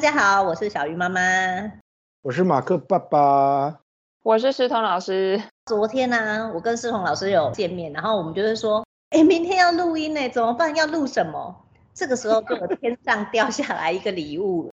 家好，我是小鱼妈妈，我是马克爸爸，我是诗彤老师。昨天呢、啊，我跟诗彤老师有见面，然后我们就是说，哎，明天要录音呢，怎么办？要录什么？这个时候就有天上掉下来一个礼物，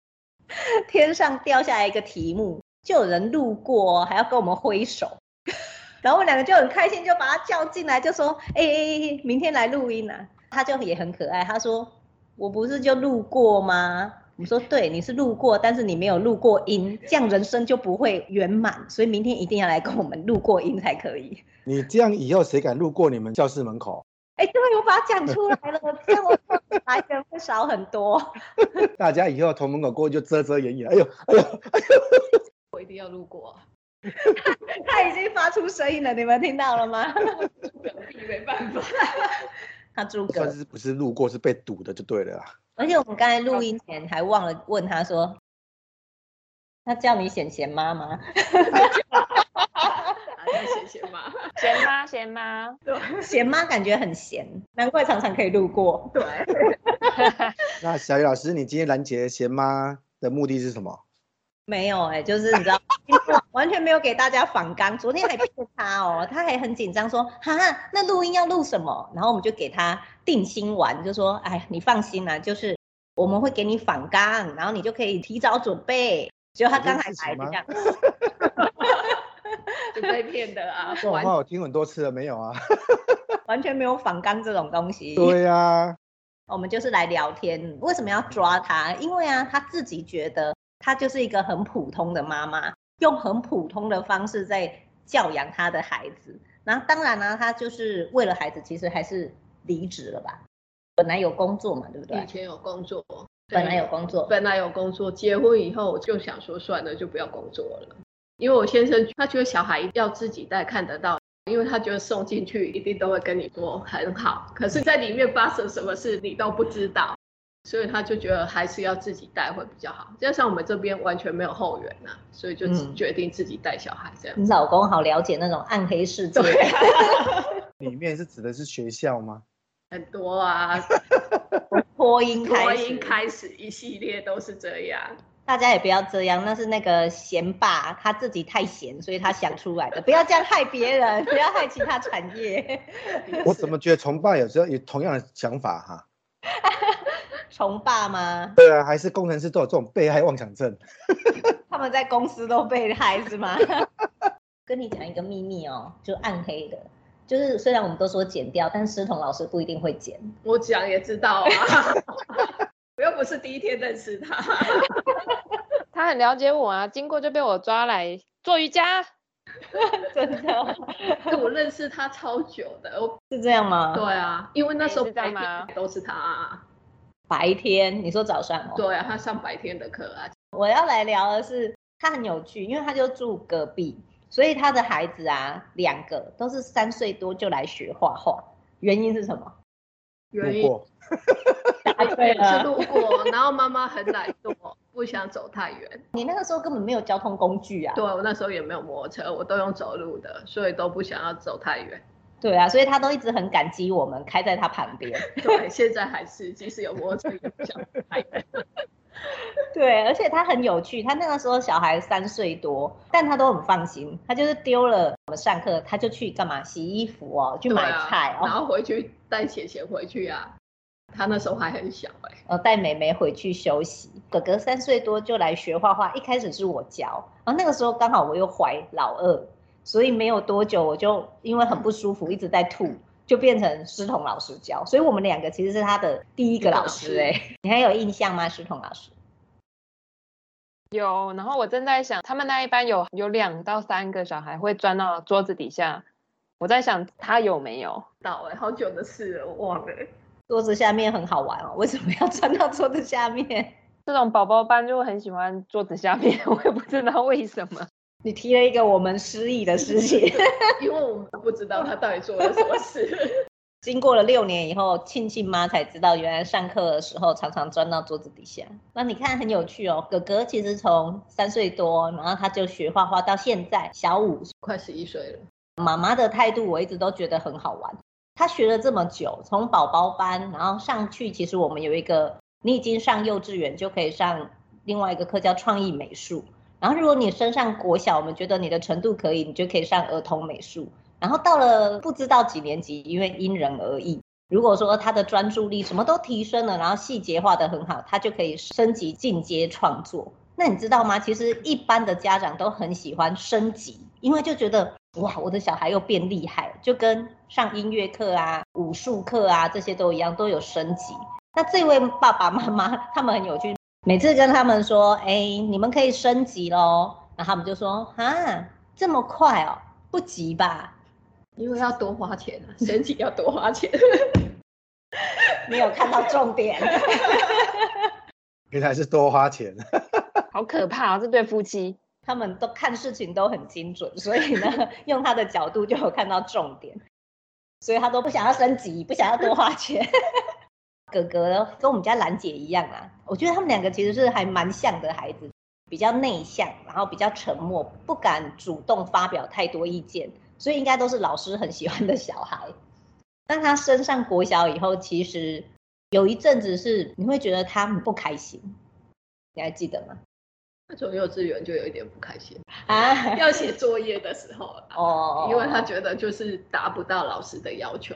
天上掉下来一个题目，就有人路过，还要跟我们挥手。然后我们两个就很开心，就把他叫进来，就说：“哎哎哎，明天来录音啊！”他就也很可爱，他说：“我不是就路过吗？”我们说：“对，你是路过，但是你没有录过音，这样人生就不会圆满。所以明天一定要来跟我们录过音才可以。”你这样以后谁敢路过你们教室门口？哎，对，我把它讲出来了，这样我来的人会少很多。大家以后从门口过就遮遮掩掩。哎呦，哎呦，哎呦！我一定要路过。他已经发出声音了，你们听到了吗？没办法，他诸葛算是不是路过，是被堵的就对了啦。而且我们刚才录音前还忘了问他说，他叫你贤贤妈吗？贤贤妈，贤妈，贤妈，对，贤妈感觉很闲，难怪常常可以路过。对。那小雨老师，你今天拦截贤妈的目的是什么？没有哎、欸，就是你知道，完全没有给大家反纲。昨天还骗他哦，他还很紧张说，哈，那录音要录什么？然后我们就给他定心丸，就说，哎，你放心啦、啊，就是我们会给你反纲，然后你就可以提早准备。结果他刚才来这样，就被骗的啊！这种话我听很多次了，没有啊？完全没有反纲这种东西。对呀、啊，我们就是来聊天。为什么要抓他？因为啊，他自己觉得。她就是一个很普通的妈妈，用很普通的方式在教养他的孩子。然后当然呢，他就是为了孩子，其实还是离职了吧？本来有工作嘛，对不对？以前有工作，本来有工作，本来有工作。结婚以后我就想说，算了，就不要工作了。因为我先生他觉得小孩要自己带，看得到，因为他觉得送进去一定都会跟你说很好，可是在里面发生什么事你都不知道。所以他就觉得还是要自己带会比较好，加上我们这边完全没有后援呐、啊，所以就决定自己带小孩这样、嗯。你老公好了解那种暗黑世界。对 里面是指的是学校吗？很多啊，托婴托婴开始一系列都是这样。大家也不要这样，那是那个贤爸他自己太闲，所以他想出来的。不要这样害别人，不要害其他产业。我怎么觉得崇爸有时候有同样的想法哈？崇爸吗？对啊，还是工程师都有这种被害妄想症。他们在公司都被害是吗？跟你讲一个秘密哦，就暗黑的，就是虽然我们都说剪掉，但师彤老师不一定会剪。我讲也知道啊，我又不是第一天认识他。他很了解我啊，经过就被我抓来做瑜伽。真的，我认识他超久的，是这样吗？对啊，因为那时候白天都是他啊。白天，你说早上哦？对啊，他上白天的课啊。我要来聊的是，他很有趣，因为他就住隔壁，所以他的孩子啊，两个都是三岁多就来学画画。原因是什么？原因答对了，是路过，然后妈妈很懒惰，不想走太远。你那个时候根本没有交通工具啊？对，我那时候也没有摩托车，我都用走路的，所以都不想要走太远。对啊，所以他都一直很感激我们开在他旁边。对，现在还是，即使有摩托车也不想开。对，而且他很有趣，他那个时候小孩三岁多，但他都很放心，他就是丢了我们上课，他就去干嘛？洗衣服哦，去买菜，哦，然后回去带姐姐回去啊。他那时候还很小哎、欸，呃，带妹妹回去休息。哥哥三岁多就来学画画，一开始是我教，然后那个时候刚好我又怀老二。所以没有多久，我就因为很不舒服，一直在吐，就变成诗彤老师教。所以我们两个其实是他的第一个老师哎、欸，你还有印象吗？诗彤老师有。然后我正在想，他们那一班有有两到三个小孩会钻到桌子底下，我在想他有没有到哎、欸，好久的事了，我忘了。桌子下面很好玩哦，为什么要钻到桌子下面？这种宝宝班就很喜欢桌子下面，我也不知道为什么。你提了一个我们失忆的事情，因为我们不知道他到底做了什么事。经过了六年以后，庆庆妈才知道，原来上课的时候常常钻到桌子底下。那你看很有趣哦，哥哥其实从三岁多，然后他就学画画，到现在小五，快十一岁了。妈妈的态度我一直都觉得很好玩。他学了这么久，从宝宝班，然后上去，其实我们有一个，你已经上幼稚园就可以上另外一个课叫创意美术。然后如果你升上国小，我们觉得你的程度可以，你就可以上儿童美术。然后到了不知道几年级，因为因人而异。如果说他的专注力什么都提升了，然后细节画得很好，他就可以升级进阶创作。那你知道吗？其实一般的家长都很喜欢升级，因为就觉得哇，我的小孩又变厉害，就跟上音乐课啊、武术课啊这些都一样，都有升级。那这位爸爸妈妈他们很有趣，每次跟他们说，哎，你们可以升级喽，那他们就说啊，这么快哦，不急吧？因为要多花钱啊，升级要多花钱。没有看到重点，原来是多花钱，好可怕啊！这对夫妻，他们都看事情都很精准，所以呢，用他的角度就有看到重点，所以他都不想要升级，不想要多花钱。哥哥跟我们家兰姐一样啊，我觉得他们两个其实是还蛮像的孩子，比较内向，然后比较沉默，不敢主动发表太多意见，所以应该都是老师很喜欢的小孩。当他升上国小以后，其实有一阵子是你会觉得他很不开心，你还记得吗？他从幼稚园就有一点不开心啊，要写作业的时候哦，因为他觉得就是达不到老师的要求，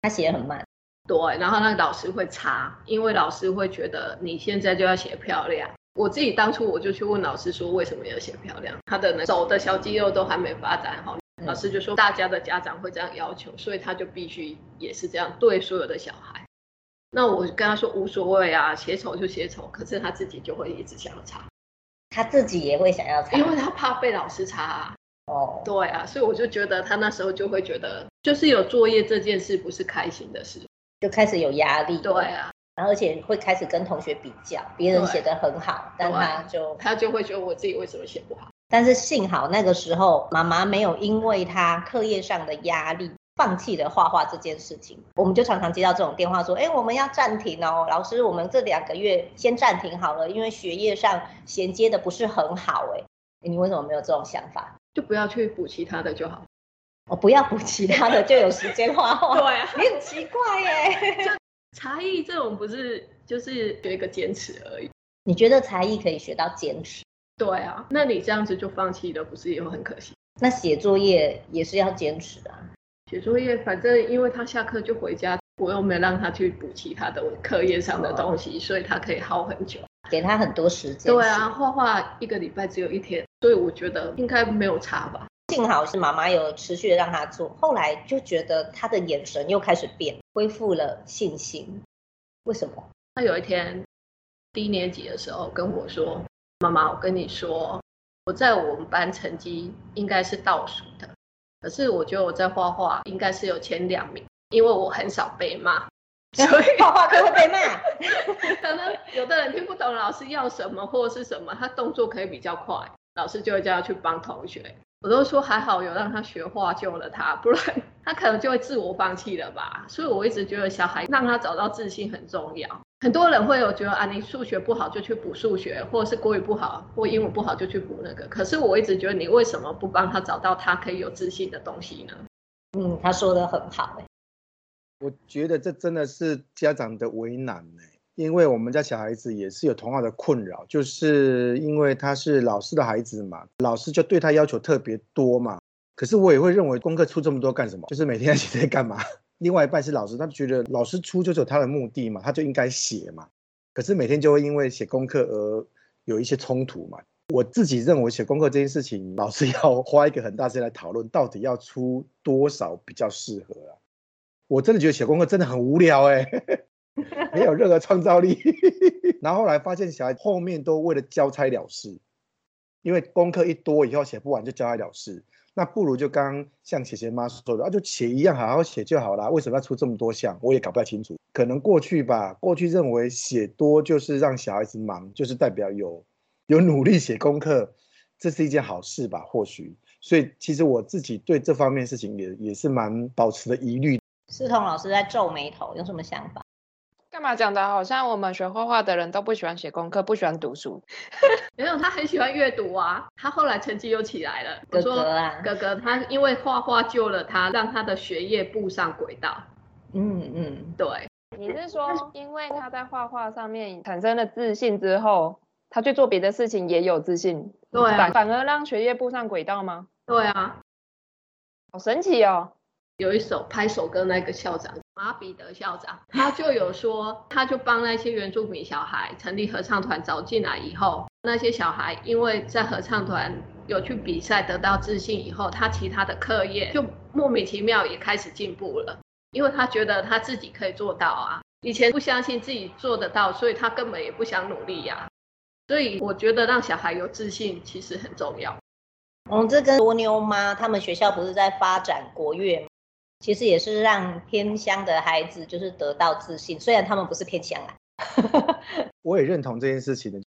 他写很慢，对，然后那个老师会查，因为老师会觉得你现在就要写漂亮。我自己当初我就去问老师说，为什么要写漂亮？他的手的小肌肉都还没发展好。老师就说，大家的家长会这样要求，所以他就必须也是这样对所有的小孩。那我跟他说无所谓啊，写丑就写丑，可是他自己就会一直想要查，他自己也会想要查，因为他怕被老师查啊。哦，对啊，所以我就觉得他那时候就会觉得，就是有作业这件事不是开心的事，就开始有压力。对啊，然后而且会开始跟同学比较，别人写的很好，但他就他就会觉得我自己为什么写不好。但是幸好那个时候妈妈没有因为他课业上的压力放弃了画画这件事情。我们就常常接到这种电话说，哎，我们要暂停哦，老师，我们这两个月先暂停好了，因为学业上衔接的不是很好。哎，你为什么没有这种想法？就不要去补其他的就好。我不要补其他的就有时间画画。对啊，你很奇怪耶。就才艺这种不是就是学一个坚持而已？你觉得才艺可以学到坚持？对啊，那你这样子就放弃了，不是也会很可惜？那写作业也是要坚持啊。写作业，反正因为他下课就回家，我又没让他去补其他的课业上的东西，哦，所以他可以耗很久，给他很多时间。对啊，画画一个礼拜只有一天，所以我觉得应该没有差吧。幸好是妈妈有持续的让他做，后来就觉得他的眼神又开始变，恢复了信心。为什么？他有一天低年级的时候跟我说。妈妈，我跟你说，我在我们班成绩应该是倒数的，可是我觉得我在画画应该是有前两名，因为我很少被骂，所以画画都会被骂。可能有的人听不懂老师要什么或者是什么，他动作可以比较快，老师就会叫他去帮同学。我都说还好有让他学画救了他，不然 他可能就会自我放弃了吧。所以我一直觉得小孩让他找到自信很重要。很多人会有觉得啊，你数学不好就去补数学，或者是国语不好或英文不好就去补那个。可是我一直觉得你为什么不帮他找到他可以有自信的东西呢？嗯，他说的很好欸。我觉得这真的是家长的为难欸，因为我们家小孩子也是有同样的困扰，就是因为他是老师的孩子嘛，老师就对他要求特别多嘛。可是我也会认为功课出这么多干什么？就是每天 写在干嘛？另外一半是老师，他觉得老师出就是有他的目的嘛，他就应该写嘛。可是每天就会因为写功课而有一些冲突嘛。我自己认为写功课这件事情，老师 要花一个很大时间来讨论，到底要出多少比较适合啊。我真的觉得写功课真的很无聊哎、没有任何创造力。然后后来发现小孩后面都为了交差了事，因为功课一多以后写不完就交差了事。那不如就刚像姐姐妈说的啊，就写一样，好好写就好了。为什么要出这么多项？我也搞不太清楚。可能过去吧，过去认为写多就是让小孩子忙，就是代表有有努力写功课，这是一件好事吧？或许。所以其实我自己对这方面事情也也是蛮保持的疑虑。思彤老师在皱眉头，有什么想法？干嘛讲的好像我们学画画的人都不喜欢写功课，不喜欢读书？没有，他很喜欢阅读啊。他后来成绩又起来了。哥哥啊，哥哥，他因为画画救了他，让他的学业步上轨道。嗯嗯，对。你是说，因为他在画画上面产生了自信之后，他去做别的事情也有自信，对啊，反反而让学业步上轨道吗？对啊，好神奇哦。有一首拍手歌，那个校长马彼得校长，他就有说，他就帮那些原住民小孩成立合唱团，找进来以后，那些小孩因为在合唱团有去比赛得到自信以后，他其他的课业就莫名其妙也开始进步了，因为他觉得他自己可以做到啊，以前不相信自己做得到，所以他根本也不想努力呀、所以我觉得让小孩有自信其实很重要。嗯，这跟多妞妈他们学校不是在发展国乐吗？其实也是让偏乡的孩子就是得到自信，虽然他们不是偏乡啊。我也认同这件事情的，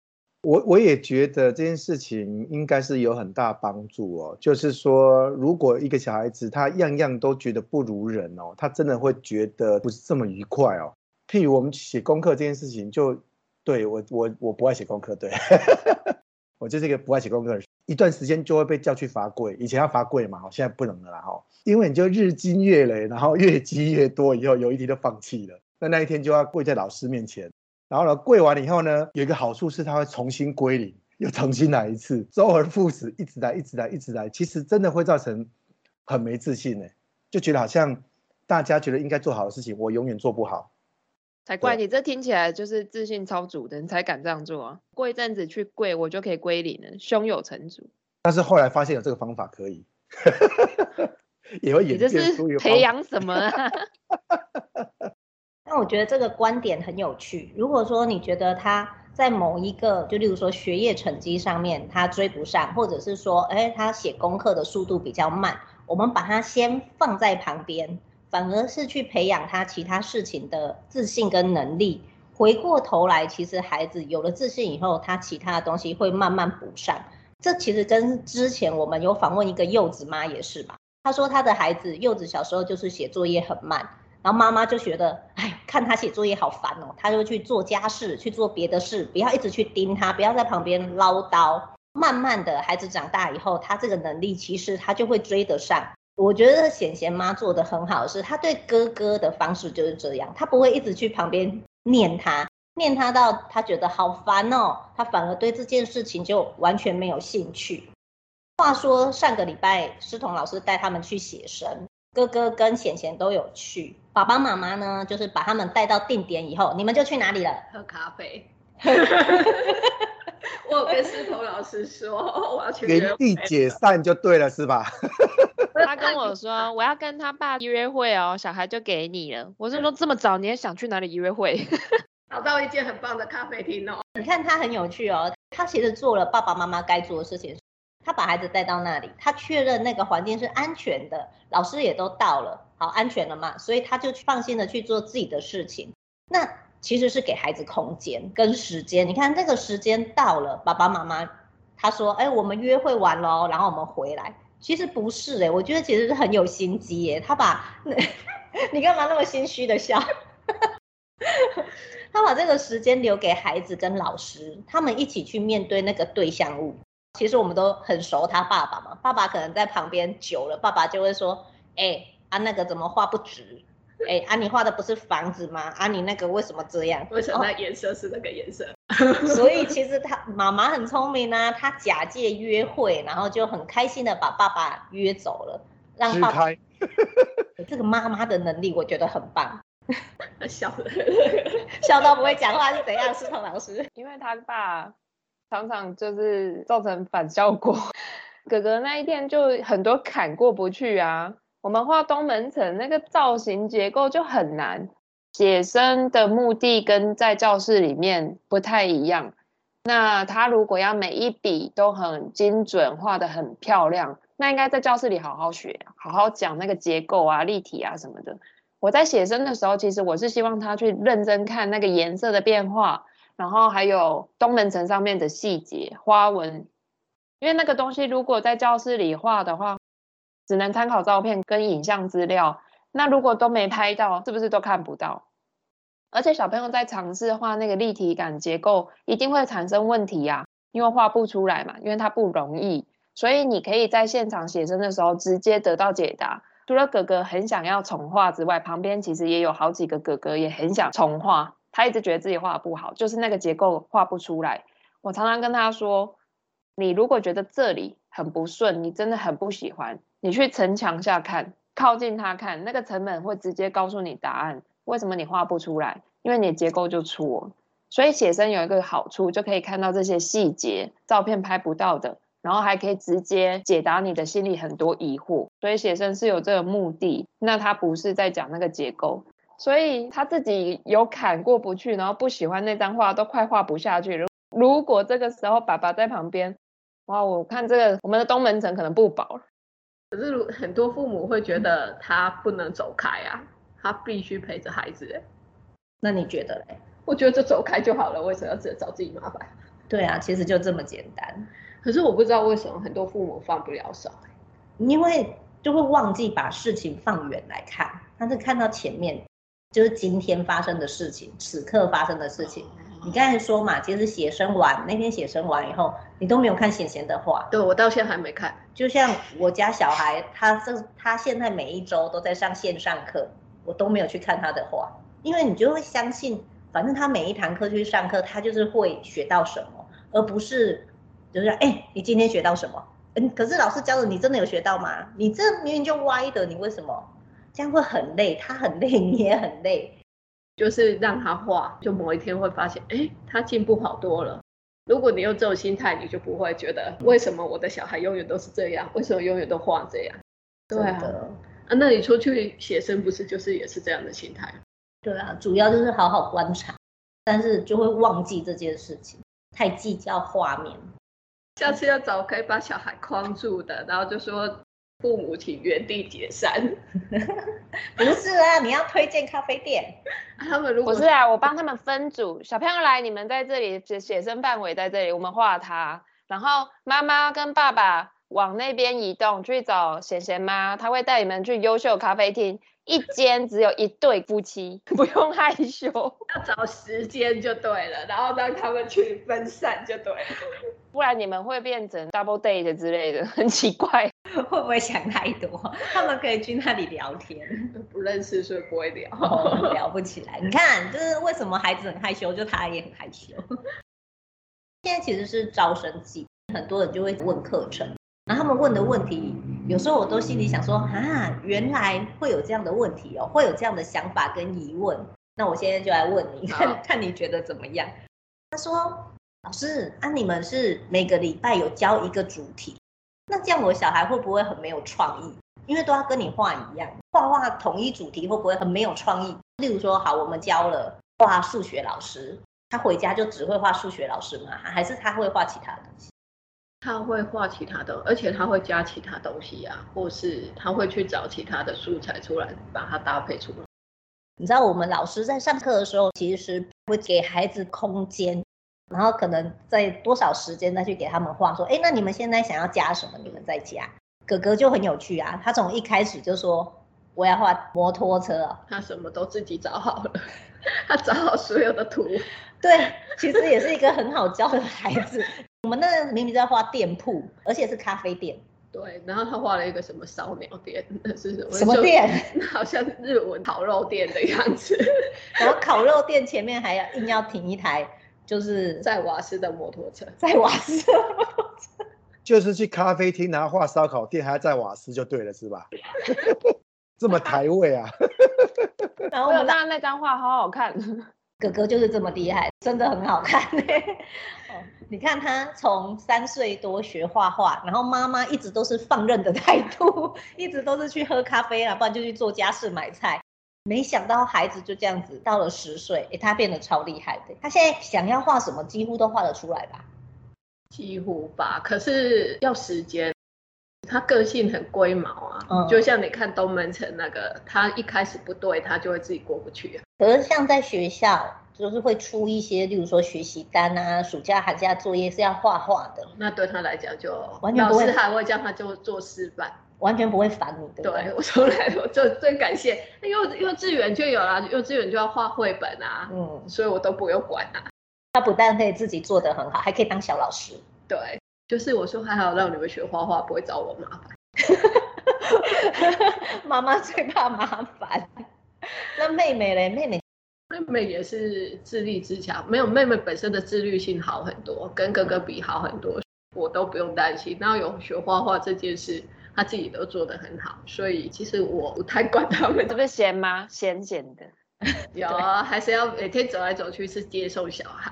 我我也觉得这件事情应该是有很大帮助哦。就是说，如果一个小孩子他样样都觉得不如人哦，他真的会觉得不是这么愉快哦。譬如我们写功课这件事情就，对我我我不爱写功课，对，我就是一个不爱写功课的人。一段时间就会被叫去罚跪，以前要罚跪嘛，现在不能了啦哈，因为你就日积月累，然后越积越多，以后有一天就放弃了，那那一天就要跪在老师面前，然后呢跪完了以后呢，有一个好处是他会重新归零，又重新来一次，周而复始，一直来，一直来，一直来，其实真的会造成很没自信呢，就觉得好像大家觉得应该做好的事情，我永远做不好。才怪！你这听起来就是自信超足的，你才敢这样做啊！过一阵子去跪，我就可以归零了，胸有成竹。但是后来发现有这个方法可以，也会演变出一个培养什么啊？那我觉得这个观点很有趣。如果说你觉得他在某一个，就例如说学业成绩上面他追不上，或者是说，哎，他写功课的速度比较慢，我们把他先放在旁边。反而是去培养他其他事情的自信跟能力。回过头来，其实孩子有了自信以后，他其他的东西会慢慢补上。这其实跟之前我们有访问一个柚子妈也是吧？她说她的孩子柚子小时候就是写作业很慢，然后妈妈就觉得，哎，看他写作业好烦哦，他就去做家事，去做别的事，不要一直去盯他，不要在旁边唠叨。慢慢的孩子长大以后，他这个能力其实他就会追得上。我觉得贤贤妈做的很好，是她对哥哥的方式就是这样，她不会一直去旁边念他，念他到他觉得好烦哦，他反而对这件事情就完全没有兴趣。话说上个礼拜诗彤老师带他们去写生，哥哥跟贤贤都有去，爸爸妈妈呢就是把他们带到定点以后，你们就去哪里了？喝咖啡。我有跟诗彤老师说，我要去原地解散就对了，是吧？他跟我说，我要跟他爸约会哦，小孩就给你了。我是说这么早你也想去哪里约会？找到一间很棒的咖啡厅哦。你看他很有趣哦，他其实做了爸爸妈妈该做的事情，他把孩子带到那里，他确认那个环境是安全的，老师也都到了，好安全了嘛，所以他就放心的去做自己的事情。那其实是给孩子空间跟时间。你看这个时间到了，爸爸妈妈他说，哎，我们约会完喽，然后我们回来。其实不是诶、我觉得其实是很有心机耶。他把，你干嘛那么心虚的笑？他把这个时间留给孩子跟老师，他们一起去面对那个对象物。其实我们都很熟他爸爸嘛，爸爸可能在旁边久了，爸爸就会说：“哎、啊那个怎么画不直？哎、欸，啊你画的不是房子吗？啊你那个为什么这样？为什么那颜色是那个颜色？” 所以其实他妈妈很聪明啊，她假借约会，然后就很开心的把爸爸约走了，让爸爸。这个妈妈的能力我觉得很棒。笑的，笑到不会讲话是怎样？思彤老师，因为他爸常常就是造成反效果。哥哥那一天就很多坎过不去啊。我们画东门城那个造型结构就很难。写生的目的跟在教室里面不太一样。那他如果要每一笔都很精准，画得很漂亮，那应该在教室里好好学，好好讲那个结构啊、立体啊什么的。我在写生的时候，其实我是希望他去认真看那个颜色的变化，然后还有东门城上面的细节、花纹。因为那个东西如果在教室里画的话，只能参考照片跟影像资料。那如果都没拍到，是不是都看不到？而且小朋友在尝试画那个立体感结构，一定会产生问题呀，因为画不出来嘛，因为它不容易。所以你可以在现场写生的时候直接得到解答。除了哥哥很想要重画之外，旁边其实也有好几个哥哥也很想重画，他一直觉得自己画的不好，就是那个结构画不出来。我常常跟他说，你如果觉得这里很不顺，你真的很不喜欢，你去城墙下看，靠近它看，那个成本会直接告诉你答案。为什么你画不出来？因为你的结构就错。所以写生有一个好处，就可以看到这些细节，照片拍不到的，然后还可以直接解答你的心里很多疑惑。所以写生是有这个目的，那他不是在讲那个结构。所以他自己有坎过不去，然后不喜欢那张画，都快画不下去了。如果这个时候爸爸在旁边，哇，我看这个我们的东门城可能不保了。可是很多父母会觉得他不能走开啊，他必须陪着孩子。那你觉得嘞？我觉得就走开就好了，为什么要自己找自己麻烦？对啊，其实就这么简单。可是我不知道为什么很多父母放不了手，因为就会忘记把事情放远来看，但是看到前面，就是今天发生的事情，此刻发生的事情。你刚才说嘛，其实写生完那天写生完以后，你都没有看贤贤的画。对，我到现在还没看。就像我家小孩，他这他现在每一周都在上线上课，我都没有去看他的画，因为你就会相信。反正他每一堂课去上课，他就是会学到什么，而不是就是哎、欸，你今天学到什么？嗯，可是老师教的你真的有学到吗？你这明明就歪的，你为什么？这样会很累，他很累，你也很累。就是让他画，就某一天会发现，哎、欸，他进步好多了。如果你有这种心态，你就不会觉得为什么我的小孩永远都是这样，为什么永远都画这样？对啊，啊，那你出去写生不是就是也是这样的心态？对啊，主要就是好好观察，但是就会忘记这件事情，太计较画面。下次要找可以把小孩框住的，然后就说父母请原地解散。不是啊，你要推荐咖啡店。他们如果不是啊，我帮他们分组，小朋友来，你们在这里写写生范围在这里，我们画它，然后妈妈跟爸爸往那边移动去找贤贤妈，他会带你们去优秀咖啡厅。一间只有一对夫妻，不用害羞，要找时间就对了，然后让他们去分散就对了，不然你们会变成 double date 之类的，很奇怪，会不会想太多？他们可以去那里聊天，不认识所以不会聊，哦，聊不起来。你看，就是为什么孩子很害羞，就他也很害羞。现在其实是招生季，很多人就会问课程。然后他们问的问题，有时候我都心里想说啊，原来会有这样的问题哦，会有这样的想法跟疑问。那我现在就来问你，看看你觉得怎么样？他说：“老师，啊，你们是每个礼拜有教一个主题，那这样我小孩会不会很没有创意？因为都要跟你画一样，画画统一主题会不会很没有创意？例如说，好，我们教了画数学老师，他回家就只会画数学老师吗？还是他会画其他东西？”他会画其他的，而且他会加其他东西啊，或是他会去找其他的素材出来，把它搭配出来。你知道我们老师在上课的时候，其实会给孩子空间，然后可能在多少时间再去给他们画，说，哎，那你们现在想要加什么？你们再加。哥哥就很有趣啊，他从一开始就说我要画摩托车，他什么都自己找好了，他找好所有的图。对，其实也是一个很好教的孩子。我们那明明在画店铺，而且是咖啡店。对，然后他画了一个什么烧鸟店，那 是什么？什么店？好像日文烤肉店的样子。然后烤肉店前面还要硬要停一台，就是在瓦斯的摩托车。在瓦斯的摩托车。就是去咖啡厅，然后画烧烤店，还要在瓦斯就对了，是吧？这么台味啊！然后我们那那张画好好看。哥哥就是这么厉害，真的很好看哦，你看他从三岁多学画画，然后妈妈一直都是放任的态度，一直都是去喝咖啡啊，不然就去做家事买菜。没想到孩子就这样子到了十岁，诶，他变得超厉害的。他现在想要画什么，几乎都画得出来吧？几乎吧，可是要时间。他个性很龟毛啊，嗯、就像你看东门城那个，他一开始不对，他就会自己过不去啊。可是像在学校，就是会出一些，例如说学习单啊，暑假寒假作业是要画画的，那对他来讲就完全不会，老师还会叫他就做示范，完全不会烦你的。对，我从来我就最感谢，幼幼稚园就有了，幼稚园就要画绘本啊，嗯，所以我都不用管啊。他不但可以自己做得很好，还可以当小老师。对。就是我说还好让你们学画画，不会找我麻烦。妈妈最怕麻烦。那妹妹嘞？妹妹妹妹也是自立自强，没有妹妹本身的自律性好很多，跟哥哥比好很多，我都不用担心。然后有学画画这件事，他自己都做得很好，所以其实我不太管他们。这不是闲吗？闲闲的。有啊，还是要每天走来走去，是接送小孩。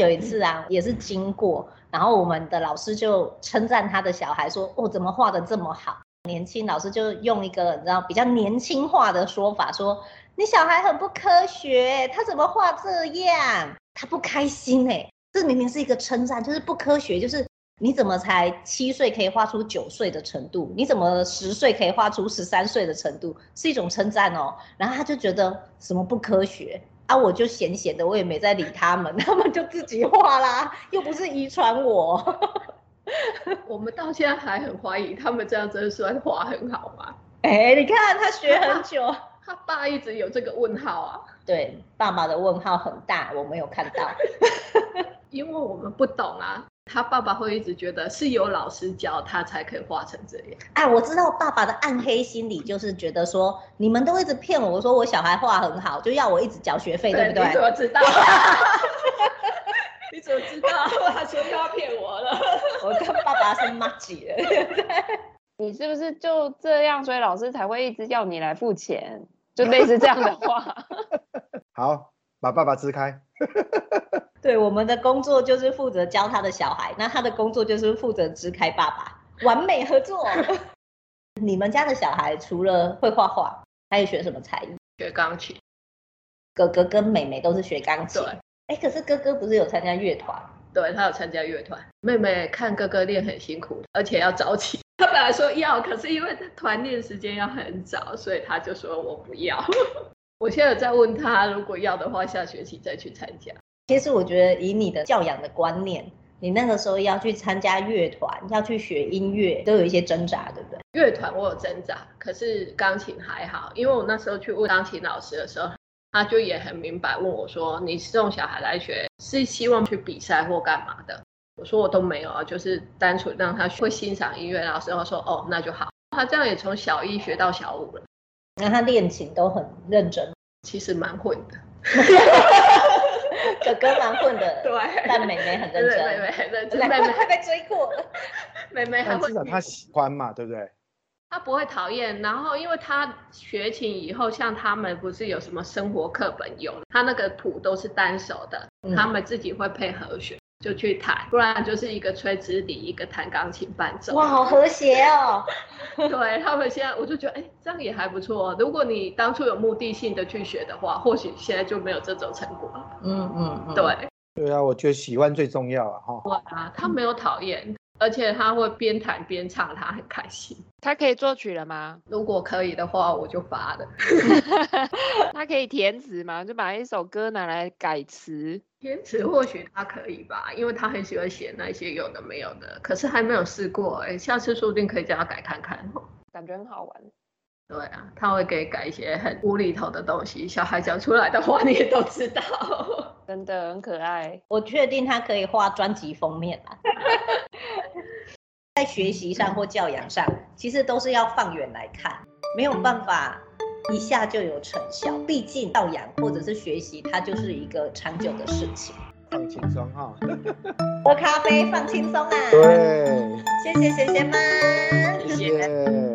有一次啊，也是经过，然后我们的老师就称赞他的小孩说：“哦，怎么画得这么好？”年轻老师就用一个你知道比较年轻化的说法说：“你小孩很不科学，他怎么画这样？他不开心哎，这明明是一个称赞，就是不科学，就是。”你怎么才七岁可以画出九岁的程度？你怎么十岁可以画出十三岁的程度？是一种称赞哦。然后他就觉得什么不科学啊，我就闲闲的，我也没在理他们，他们就自己画啦，又不是遗传我。我们到现在还很怀疑他们这样真的算画很好吗？哎、欸，你看他学很久他，他爸一直有这个问号啊。对，爸爸的问号很大，我没有看到，因为我们不懂啊。他爸爸会一直觉得是有老师教他才可以画成这样。哎，我知道爸爸的暗黑心理就是觉得说，你们都一直骗我，我说我小孩画很好，就要我一直缴学费，对不对？你怎么知道？你怎么知道？他说又要骗我了。我跟爸爸是麻吉了，对不对？你是不是就这样，所以老师才会一直要你来付钱？就类似这样的话。好，把爸爸支开。对，我们的工作就是负责教他的小孩，那他的工作就是负责支开爸爸，完美合作。你们家的小孩除了会画画，还有学什么才艺？学钢琴。哥哥跟妹妹都是学钢琴。对。哎，可是哥哥不是有参加乐团？对，他有参加乐团。妹妹看哥哥练很辛苦，而且要早起。他本来说要，可是因为团练时间要很早，所以他就说我不要。我现在在问他，如果要的话，下学期再去参加。其实我觉得，以你的教养的观念，你那个时候要去参加乐团，要去学音乐，都有一些挣扎，对不对？乐团我有挣扎，可是钢琴还好，因为我那时候去问钢琴老师的时候，他就也很明白问我说：“你送小孩来学，是希望去比赛或干嘛的？”我说：“我都没有啊，就是单纯让他会欣赏音乐。”老师会说：“哦，那就好。”他这样也从小一学到小五了。那他练琴都很认真，其实蛮混的。哥哥蛮混的，对，但妹妹很认真，妹妹很认真，妹妹快被追过了。妹妹还会，至少她喜欢嘛，对不对？她不会讨厌，然后因为她学琴以后，像他们不是有什么生活课本有，他那个谱都是单手的，嗯、他们自己会配和弦。就去弹，不然就是一个吹直笛，一个弹钢琴伴奏。哇，好和谐哦！对他们现在，我就觉得，哎，这样也还不错。如果你当初有目的性的去学的话，或许现在就没有这种成果。嗯嗯，嗯对。对啊，我觉得喜欢最重要啊，哈。哇，他没有讨厌。而且他会边弹边唱，他很开心。他可以作曲了吗？如果可以的话，我就发了。他可以填词吗？就把一首歌拿来改词。填词或许他可以吧，因为他很喜欢写那些有的没有的。可是还没有试过，哎，下次说不定可以叫他改看看。感觉很好玩。对啊，他会给改一些很无厘头的东西，小孩讲出来的话你也都知道，真的很可爱。我确定他可以画专辑封面啊。在学习上或教养上，其实都是要放远来看，没有办法一下就有成效。毕竟教养或者是学习，它就是一个长久的事情。放轻松哈，喝咖啡放轻松啊。对，谢谢谢谢妈，谢谢。